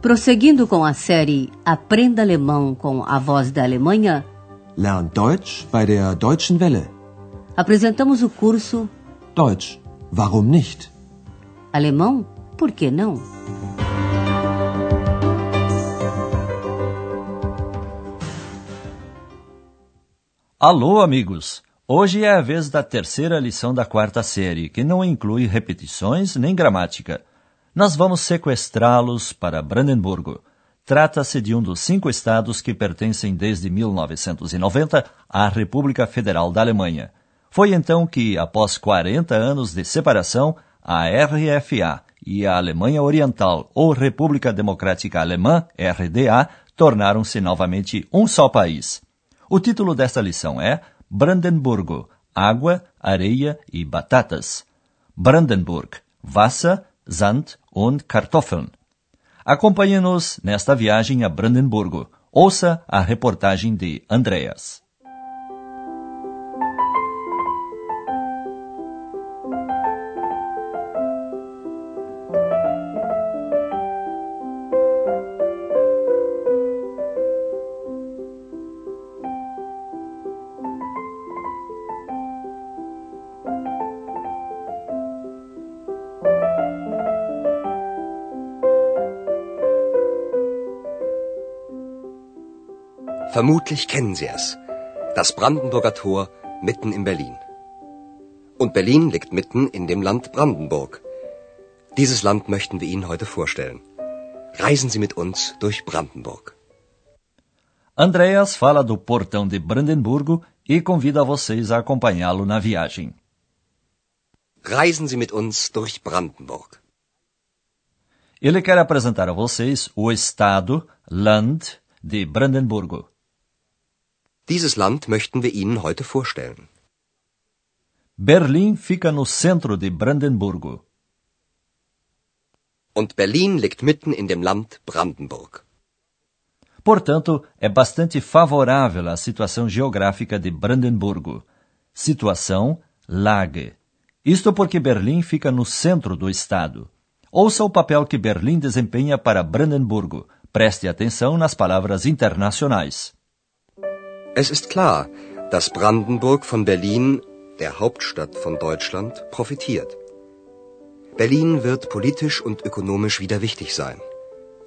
Prosseguindo com a série Aprenda Alemão com a Voz da Alemanha, Lern Deutsch bei der Deutschen Welle. apresentamos o curso Deutsch, warum nicht? Alemão, por que não? Alô, amigos! Hoje é a vez da terceira lição da quarta série, que não inclui repetições nem gramática. Nós vamos sequestrá-los para Brandenburgo. Trata-se de um dos cinco estados que pertencem desde 1990 à República Federal da Alemanha. Foi então que, após 40 anos de separação, a RFA e a Alemanha Oriental ou República Democrática Alemã, RDA, tornaram-se novamente um só país. O título desta lição é Brandenburgo, Água, Areia e Batatas. Brandenburg, Wasser, Sand und Kartoffeln. Acompanhe-nos nesta viagem a Brandenburgo. Ouça a reportagem de Andreas. Vermutlich kennen Sie es. Das Brandenburger Tor mitten in Berlin. Und Berlin liegt mitten in dem Land Brandenburg. Dieses Land möchten wir Ihnen heute vorstellen. Reisen Sie mit uns durch Brandenburg. Andreas fala do portão de Brandenburgo e convida vocês a acompanhá-lo na viagem. Reisen Sie mit uns durch Brandenburg. Ele quer apresentar a vocês o estado, Land, de Brandenburgo. Dieses Land möchten wir Ihnen heute vorstellen. Berlim fica no centro de Brandenburgo. Und Berlin liegt mitten in dem Land Brandenburg. Portanto, é bastante favorável à situação geográfica de Brandenburgo. Situação, Lage. Isto porque Berlim fica no centro do estado. Ouça o papel que Berlim desempenha para Brandenburgo. Preste atenção nas palavras internacionais. Es ist klar, dass Brandenburg von Berlin, der Hauptstadt von Deutschland, profitiert. Berlin wird politisch und ökonomisch wieder wichtig sein.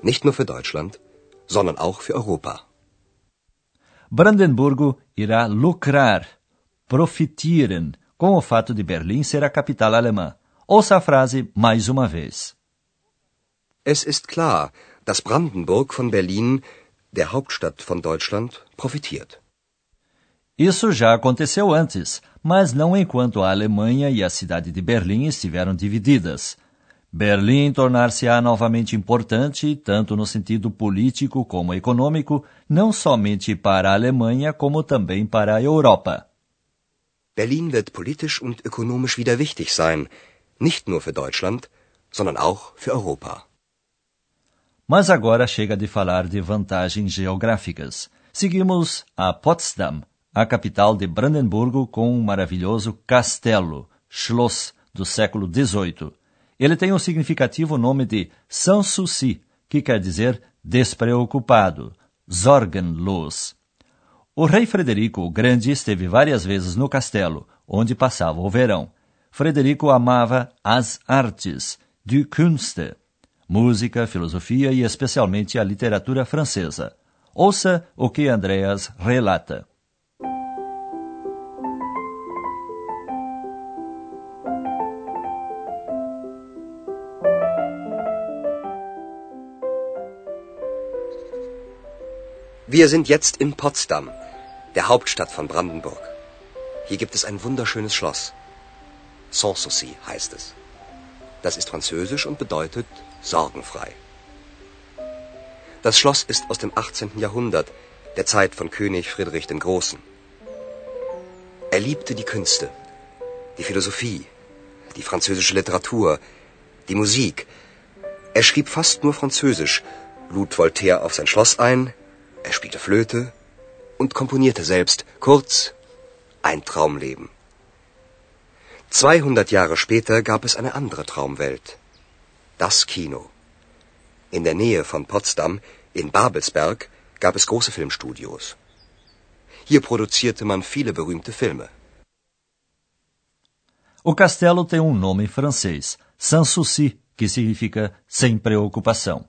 Nicht nur für Deutschland, sondern auch für Europa. Brandenburgo irá lucrar, profitieren, com o fato de Berlim ser a capital alemã. Ouça a frase mais uma vez. Es ist klar, dass Brandenburg von Berlin, der Hauptstadt von Deutschland, profitiert. Isso já aconteceu antes, mas não enquanto a Alemanha e a cidade de Berlim estiveram divididas. Berlim tornar-se-á novamente importante, tanto no sentido político como econômico, não somente para a Alemanha, como também para a Europa. Berlin wird politisch und ökonomisch wieder wichtig sein, nicht nur für Deutschland, sondern auch für Europa. Mas agora chega de falar de vantagens geográficas. Seguimos a Potsdam, a capital de Brandenburgo, com um maravilhoso castelo, Schloss, do século XVIII. Ele tem o significativo nome de Sanssouci, que quer dizer despreocupado, sorgenlos. O rei Frederico o Grande esteve várias vezes no castelo, onde passava o verão. Frederico amava as artes, die Künste, música, filosofia e especialmente a literatura francesa. Ouça o que Andreas relata. Wir sind jetzt in Potsdam, der Hauptstadt von Brandenburg. Hier gibt es ein wunderschönes Schloss. Sanssouci heißt es. Das ist französisch und bedeutet sorgenfrei. Das Schloss ist aus dem 18. Jahrhundert, der Zeit von König Friedrich dem Großen. Er liebte die Künste, die Philosophie, die französische Literatur, die Musik. Er schrieb fast nur Französisch, lud Voltaire auf sein Schloss ein, er spielte Flöte und komponierte selbst. Kurz, ein Traumleben. 200 Jahre später gab es eine andere Traumwelt. Das Kino. In der Nähe von Potsdam, in Babelsberg, gab es große Filmstudios. Hier produzierte man viele berühmte Filme. O castelo tem um nome francês, Sanssouci, que significa sem preocupação.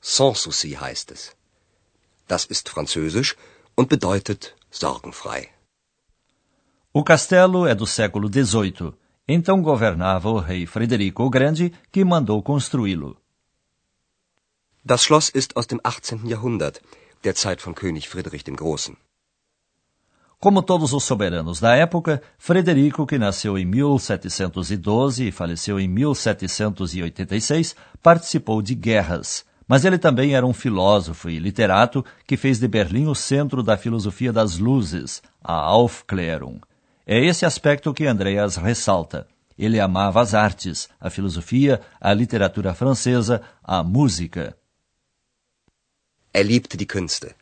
Sans souci heißt es. Das ist französisch und bedeutet sorgenfrei. O castelo é do século XVIII. Então governava o rei Frederico o Grande, que mandou construí-lo. Das Schloss ist aus dem 18. Jahrhundert, der Zeit von König Friedrich dem Großen. Como todos os soberanos da época, Frederico, que nasceu em 1712 e faleceu em 1786, participou de guerras. Mas ele também era um filósofo e literato que fez de Berlim o centro da filosofia das luzes, a Aufklärung. É esse aspecto que Andreas ressalta. Ele amava as artes, a filosofia, a literatura francesa, a música. Er liebte die Künste,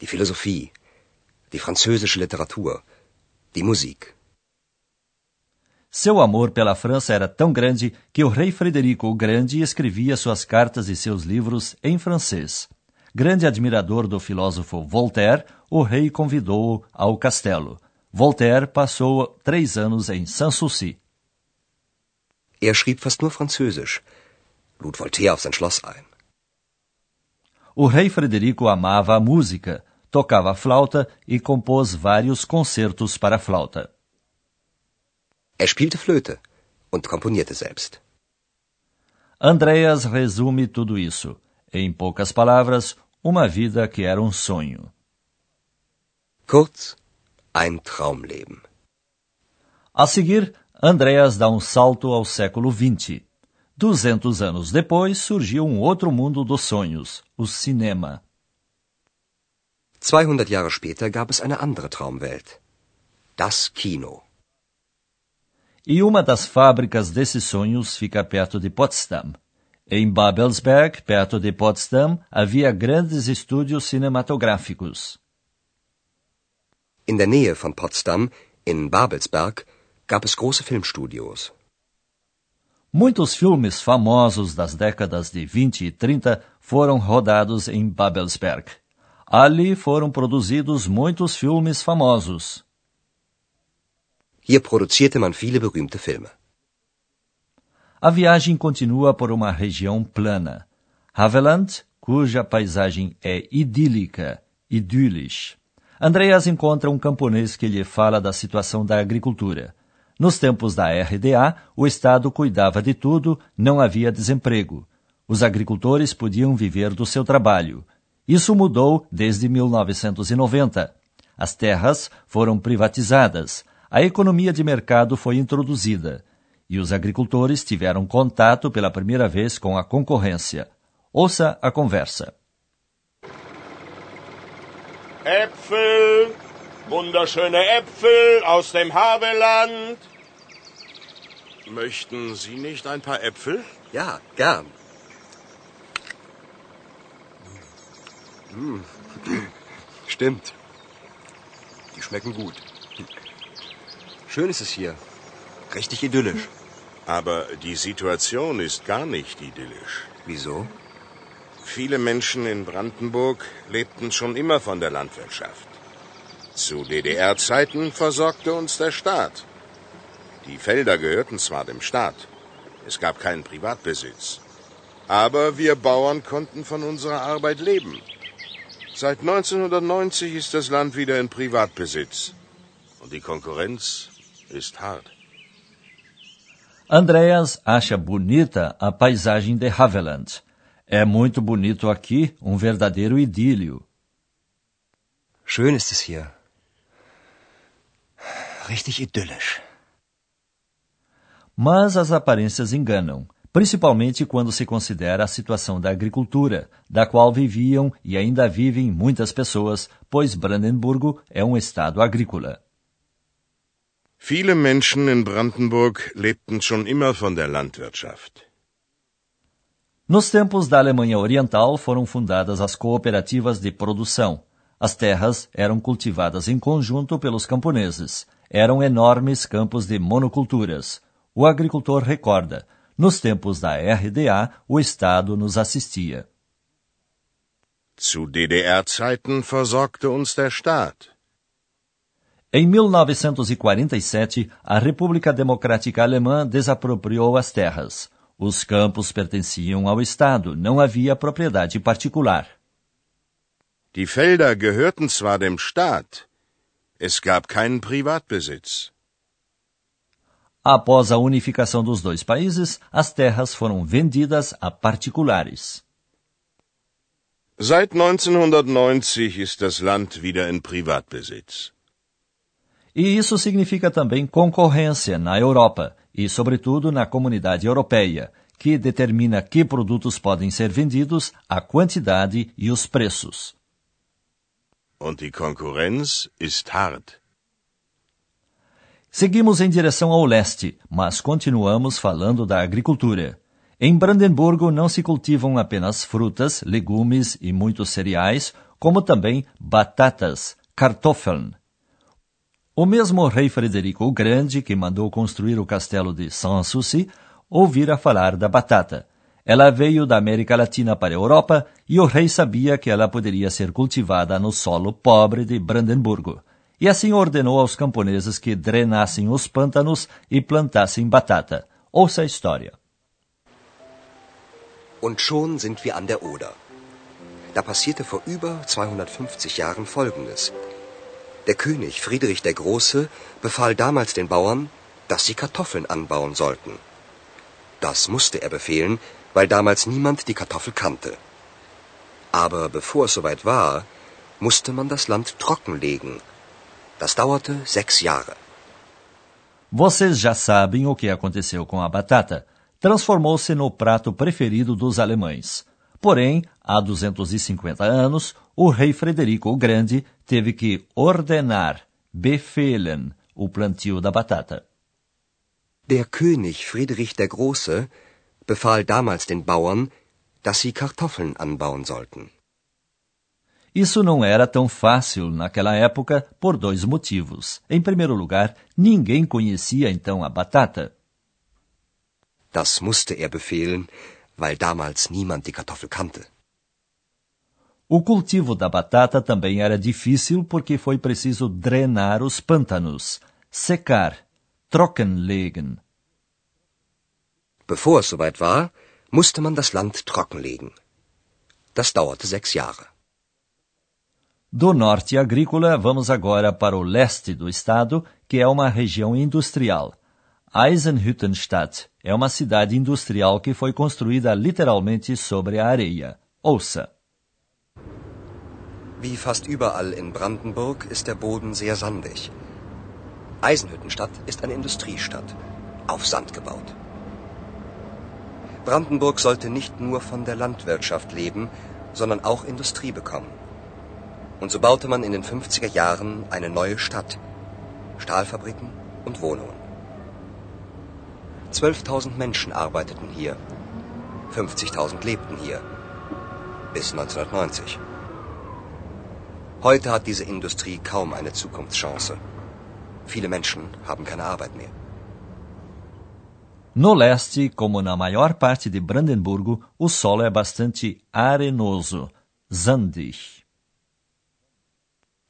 die Philosophie, die französische Literatur, die Musik. Seu amor pela França era tão grande que o rei Frederico o Grande escrevia suas cartas e seus livros em francês. Grande admirador do filósofo Voltaire, o rei convidou-o ao castelo. Voltaire passou três anos em Sanssouci. Er schrieb fast nur Französisch, lud Voltaire auf sein Schloss ein. O rei Frederico amava a música, tocava flauta e compôs vários concertos para flauta. Er spielte Flöte und komponierte selbst. Andreas resume tudo isso. Em poucas palavras, uma vida que era um sonho. Kurz, ein Traumleben. A seguir, Andreas dá um salto ao século XX. Duzentos anos depois, surgiu um outro mundo dos sonhos, o cinema. 200 Jahre später gab es eine andere Traumwelt. Das Kino. E uma das fábricas desses sonhos fica perto de Potsdam. Em Babelsberg, perto de Potsdam, havia grandes estúdios cinematográficos. In der Nähe von Potsdam, in Babelsberg, gab es große Filmstudios. Muitos filmes famosos das décadas de 20 e 30 foram rodados em Babelsberg. Ali foram produzidos muitos filmes famosos. Hier produzierte man viele berühmte Filme. A viagem continua por uma região plana. Haveland, cuja paisagem é idílica, idyllisch. Andreas encontra um camponês que lhe fala da situação da agricultura. Nos tempos da RDA, o Estado cuidava de tudo, não havia desemprego. Os agricultores podiam viver do seu trabalho. Isso mudou desde 1990. As terras foram privatizadas, a economia de mercado foi introduzida e os agricultores tiveram contato pela primeira vez com a concorrência. Ouça a conversa. Äpfel, wunderschöne Äpfel aus dem Havelland. Möchten Sie nicht ein paar Äpfel? Ja, gern. Hm. Stimmt. Die schmecken gut. Schön ist es hier. Richtig idyllisch. Aber die Situation ist gar nicht idyllisch. Wieso? Viele Menschen in Brandenburg lebten schon immer von der Landwirtschaft. Zu DDR-Zeiten versorgte uns der Staat. Die Felder gehörten zwar dem Staat, es gab keinen Privatbesitz. Aber wir Bauern konnten von unserer Arbeit leben. Seit 1990 ist das Land wieder in Privatbesitz. Und die Konkurrenz ist hart. Andreas acha bonita a paisagem de Haveland. É muito bonito aqui, um verdadeiro idílio. Schön ist es hier. Richtig idyllisch. Mas as aparências enganam, principalmente quando se considera a situação da agricultura, da qual viviam e ainda vivem muitas pessoas, pois Brandenburgo é um estado agrícola. Viele Menschen in Brandenburg lebten schon immer von der Landwirtschaft. Nos tempos da Alemanha Oriental foram fundadas as cooperativas de produção. As terras eram cultivadas em conjunto pelos camponeses. Eram enormes campos de monoculturas. O agricultor recorda: Nos tempos da RDA, o Estado nos assistia. Zu DDR-Zeiten versorgte uns der Staat. Em 1947, a República Democrática Alemã desapropriou as terras. Os campos pertenciam ao Estado, não havia propriedade particular. Die Felder gehörten zwar dem Staat, es gab keinen Privatbesitz. Após a unificação dos dois países, as terras foram vendidas a particulares. Seit 1990 ist das Land wieder in Privatbesitz. E isso significa também concorrência na Europa e, sobretudo, na comunidade europeia, que determina que produtos podem ser vendidos, a quantidade e os preços. Und die Konkurrenz ist hart. Seguimos em direção ao leste, mas continuamos falando da agricultura. Em Brandemburgo não se cultivam apenas frutas, legumes e muitos cereais, como também batatas, Kartoffeln. O mesmo rei Frederico o Grande, que mandou construir o castelo de Sanssouci, ouvira falar da batata. Ela veio da América Latina para a Europa e o rei sabia que ela poderia ser cultivada no solo pobre de Brandemburgo. E assim ordenou aos camponeses que drenassem os pântanos e plantassem batata. Ouça a história. Und schon sind wir an der Oder. Da passierte vor über 250 Jahren Folgendes. Der König Friedrich der Große befahl damals den Bauern, dass sie Kartoffeln anbauen sollten. Das musste er befehlen, weil damals niemand die Kartoffel kannte. Aber bevor es soweit war, musste man das Land trockenlegen. Das dauerte sechs Jahre. Vocês já sabem o que aconteceu com a batata. transformou-se no prato preferido dos alemães. Porém, há 250 anos, o rei Frederico o Grande teve que ordenar, befehlen, o plantio da batata. Der König Friedrich der Große befahl damals den Bauern, dass sie Kartoffeln anbauen sollten. Isso não era tão fácil naquela época por dois motivos. Em primeiro lugar, ninguém conhecia então a batata. Das musste er befehlen, weil damals niemand die Kartoffel kannte. O cultivo da batata também era difícil porque foi preciso drenar os pântanos, secar, trockenlegen. Bevor es soweit war, musste man das Land trockenlegen. Das dauerte sechs Jahre. Do norte agrícola, vamos agora para o leste do estado, que é uma região industrial. Eisenhüttenstadt é uma cidade industrial que foi construída literalmente sobre a areia. Ouça. Wie fast überall in Brandenburg ist der Boden sehr sandig. Eisenhüttenstadt ist eine Industriestadt, auf Sand gebaut. Brandenburg sollte nicht nur von der Landwirtschaft leben, sondern auch Industrie bekommen. Und so baute man in den 50er Jahren eine neue Stadt, Stahlfabriken und Wohnungen. 12.000 Menschen arbeiteten hier. 50.000 lebten hier. Bis 1990. Heute hat diese Industrie kaum eine Zukunftschance. Viele Menschen haben keine Arbeit mehr. No leste, como na maior parte de Brandenburgo, o solo é bastante arenoso, sandig.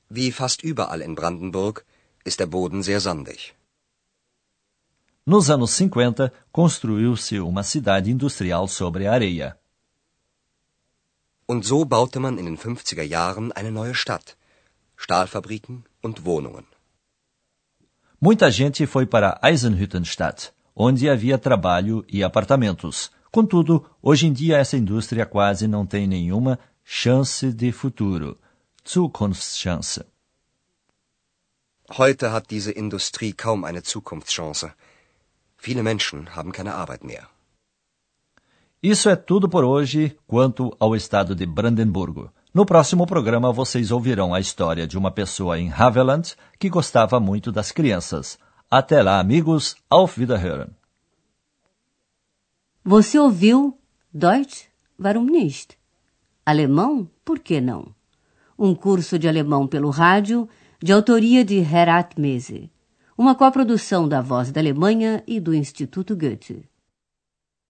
Wie fast überall in Brandenburg ist der Boden sehr sandig. Nos anos 50, construiu-se uma cidade industrial sobre areia. Und so baute man in den 50er Jahren eine neue Stadt, Stahlfabriken und Wohnungen. Muita gente foi para Eisenhüttenstadt, onde havia trabalho e apartamentos. Contudo, hoje em dia essa indústria quase não tem nenhuma chance de futuro. Zukunftschance. Heute hat diese Industrie kaum eine Zukunftschance. Viele Menschen haben keine Arbeit mehr. Isso é tudo por hoje quanto ao estado de Brandenburgo. No próximo programa vocês ouvirão a história de uma pessoa em Haveland que gostava muito das crianças. Até lá, amigos. Auf Wiederhören. Você ouviu Deutsch? Warum nicht? Alemão? Por que não? Um curso de alemão pelo rádio, de autoria de Herat Mese uma coprodução da Voz da Alemanha e do Instituto Goethe.